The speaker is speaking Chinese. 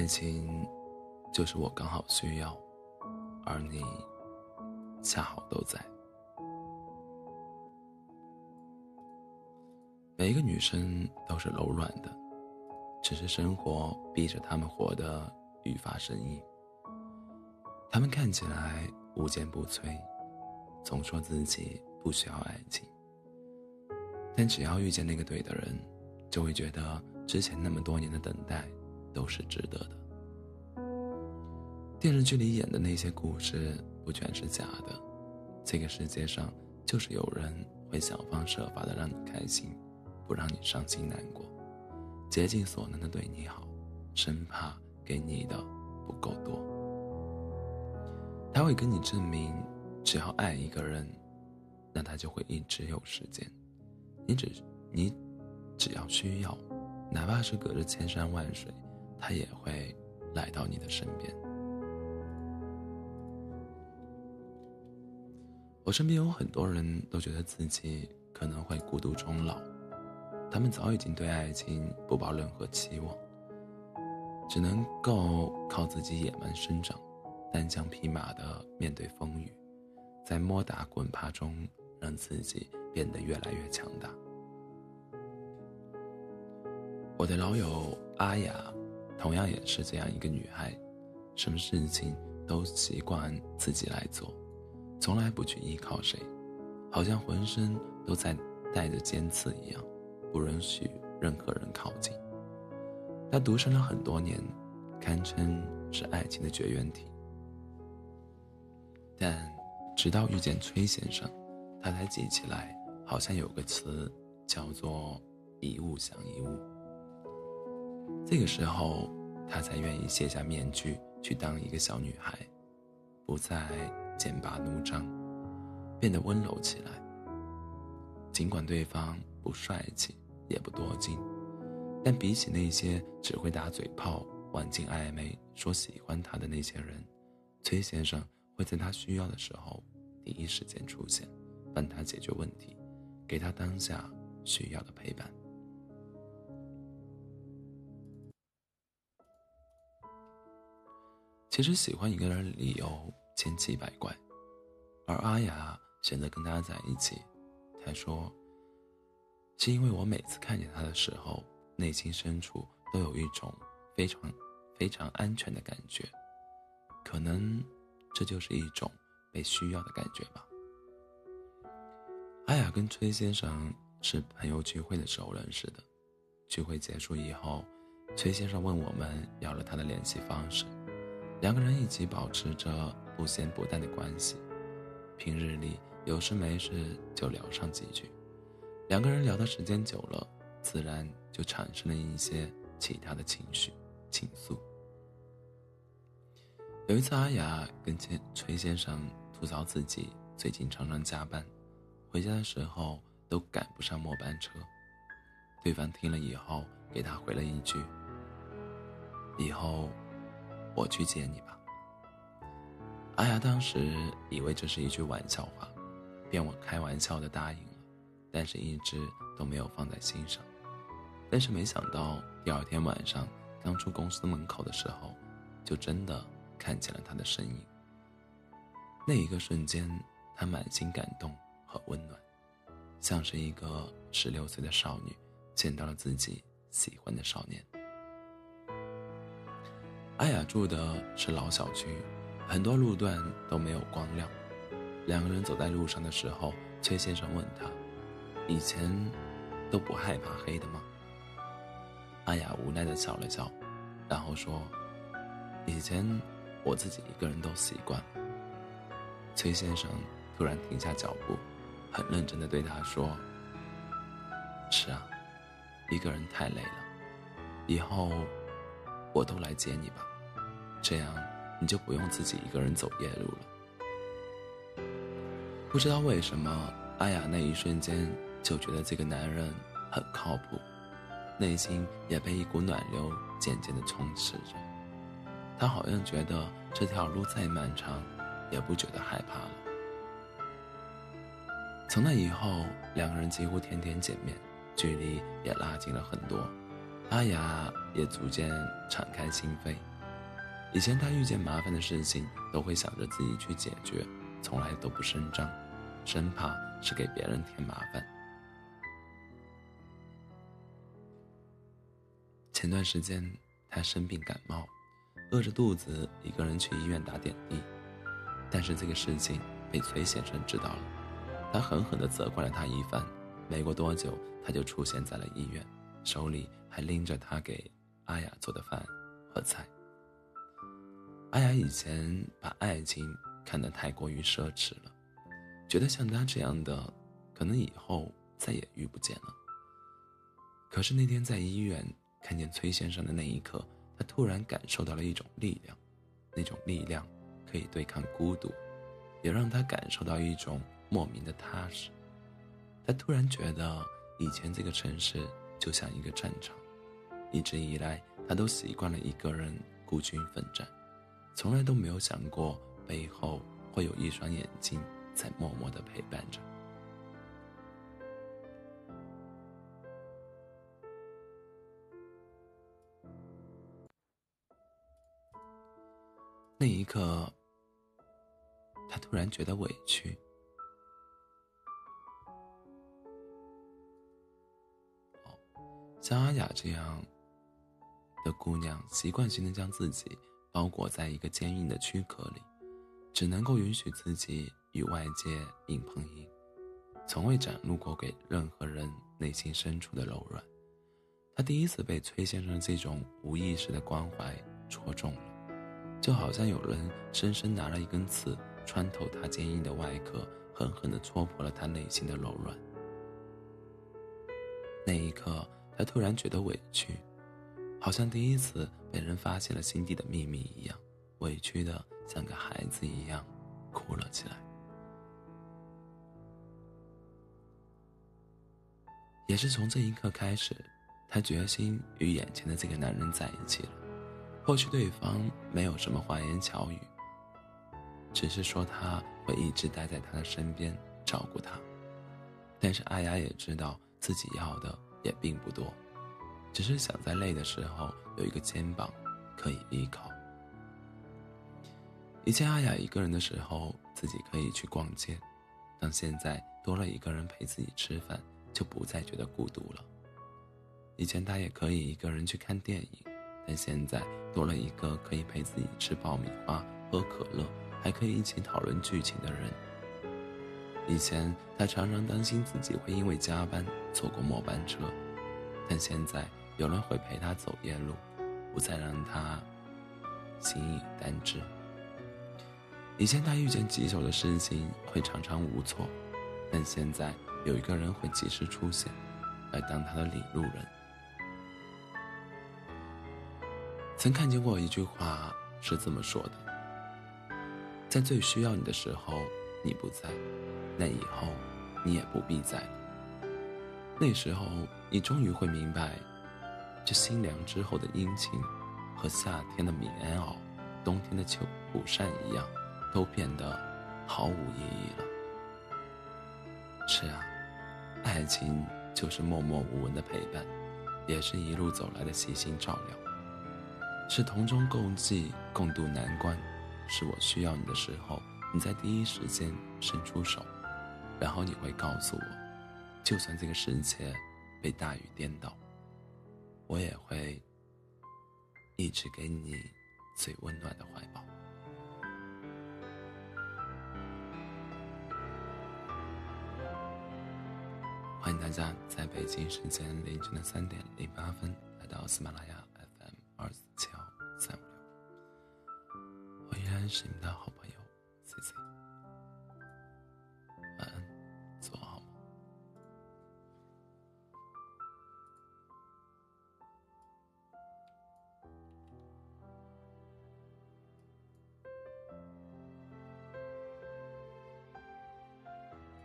爱情，就是我刚好需要，而你恰好都在。每一个女生都是柔软的，只是生活逼着她们活得愈发生硬。她们看起来无坚不摧，总说自己不需要爱情，但只要遇见那个对的人，就会觉得之前那么多年的等待都是值得的。电视剧里演的那些故事不全是假的，这个世界上就是有人会想方设法的让你开心。不让你伤心难过，竭尽所能的对你好，生怕给你的不够多。他会跟你证明，只要爱一个人，那他就会一直有时间。你只你只要需要，哪怕是隔着千山万水，他也会来到你的身边。我身边有很多人都觉得自己可能会孤独终老。他们早已经对爱情不抱任何期望，只能够靠自己野蛮生长，单枪匹马的面对风雨，在摸打滚爬中让自己变得越来越强大。我的老友阿雅，同样也是这样一个女孩，什么事情都习惯自己来做，从来不去依靠谁，好像浑身都在带着尖刺一样。不允许任何人靠近。他独身了很多年，堪称是爱情的绝缘体。但直到遇见崔先生，他才记起来，好像有个词叫做“一物降一物”。这个时候，他才愿意卸下面具，去当一个小女孩，不再剑拔弩张，变得温柔起来。尽管对方不帅气。也不多金，但比起那些只会打嘴炮、玩尽暧昧、说喜欢他的那些人，崔先生会在他需要的时候第一时间出现，帮他解决问题，给他当下需要的陪伴。其实喜欢一个人的理由千奇百怪，而阿雅选择跟他在一起，他说。是因为我每次看见他的时候，内心深处都有一种非常非常安全的感觉，可能这就是一种被需要的感觉吧。阿雅跟崔先生是朋友聚会的时候认识的，聚会结束以后，崔先生问我们要了他的联系方式，两个人一起保持着不咸不淡的关系，平日里有事没事就聊上几句。两个人聊的时间久了，自然就产生了一些其他的情绪、情愫。有一次，阿雅跟崔崔先生吐槽自己最近常常加班，回家的时候都赶不上末班车。对方听了以后，给他回了一句：“以后我去接你吧。”阿雅当时以为这是一句玩笑话，便我开玩笑的答应了。但是一直都没有放在心上，但是没想到第二天晚上刚出公司门口的时候，就真的看见了他的身影。那一个瞬间，他满心感动和温暖，像是一个十六岁的少女见到了自己喜欢的少年。阿雅住的是老小区，很多路段都没有光亮。两个人走在路上的时候，崔先生问他。以前都不害怕黑的吗？阿雅无奈的笑了笑，然后说：“以前我自己一个人都习惯。”崔先生突然停下脚步，很认真的对他说：“是啊，一个人太累了，以后我都来接你吧，这样你就不用自己一个人走夜路了。”不知道为什么，阿雅那一瞬间。就觉得这个男人很靠谱，内心也被一股暖流渐渐的充斥着。她好像觉得这条路再漫长，也不觉得害怕了。从那以后，两个人几乎天天见面，距离也拉近了很多。阿雅也逐渐敞开心扉，以前他遇见麻烦的事情，都会想着自己去解决，从来都不声张，生怕是给别人添麻烦。前段时间他生病感冒，饿着肚子一个人去医院打点滴，但是这个事情被崔先生知道了，他狠狠地责怪了他一番。没过多久，他就出现在了医院，手里还拎着他给阿雅做的饭和菜。阿雅以前把爱情看得太过于奢侈了，觉得像他这样的，可能以后再也遇不见了。可是那天在医院看见崔先生的那一刻，他突然感受到了一种力量，那种力量可以对抗孤独，也让他感受到一种莫名的踏实。他突然觉得，以前这个城市就像一个战场，一直以来他都习惯了一个人孤军奋战，从来都没有想过背后会有一双眼睛在默默的陪伴着。那一刻，他突然觉得委屈。像阿雅这样的姑娘，习惯性的将自己包裹在一个坚硬的躯壳里，只能够允许自己与外界硬碰硬，从未展露过给任何人内心深处的柔软。他第一次被崔先生这种无意识的关怀戳中了，就好像有人深深拿了一根刺穿透他坚硬的外壳，狠狠地戳破了他内心的柔软。那一刻。他突然觉得委屈，好像第一次被人发现了心底的秘密一样，委屈的像个孩子一样，哭了起来。也是从这一刻开始，他决心与眼前的这个男人在一起了。或许对方没有什么花言巧语，只是说他会一直待在他的身边，照顾他。但是阿雅也知道自己要的。也并不多，只是想在累的时候有一个肩膀可以依靠。以前阿雅一个人的时候，自己可以去逛街，但现在多了一个人陪自己吃饭，就不再觉得孤独了。以前她也可以一个人去看电影，但现在多了一个可以陪自己吃爆米花、喝可乐，还可以一起讨论剧情的人。以前他常常担心自己会因为加班错过末班车，但现在有人会陪他走夜路，不再让他心已单滞。以前他遇见棘手的事情会常常无措，但现在有一个人会及时出现，来当他的领路人。曾看见过一句话是这么说的：在最需要你的时候，你不在。那以后，你也不必在。那时候，你终于会明白，这心凉之后的阴晴，和夏天的棉袄、冬天的秋蒲扇一样，都变得毫无意义了。是啊，爱情就是默默无闻的陪伴，也是一路走来的细心照料，是同舟共济、共度难关，是我需要你的时候，你在第一时间伸出手。然后你会告诉我，就算这个世界被大雨颠倒，我也会一直给你最温暖的怀抱。欢迎大家在北京时间凌晨的三点零八分来到喜马拉雅 FM 二四七幺三五六，我依然是你的好朋友。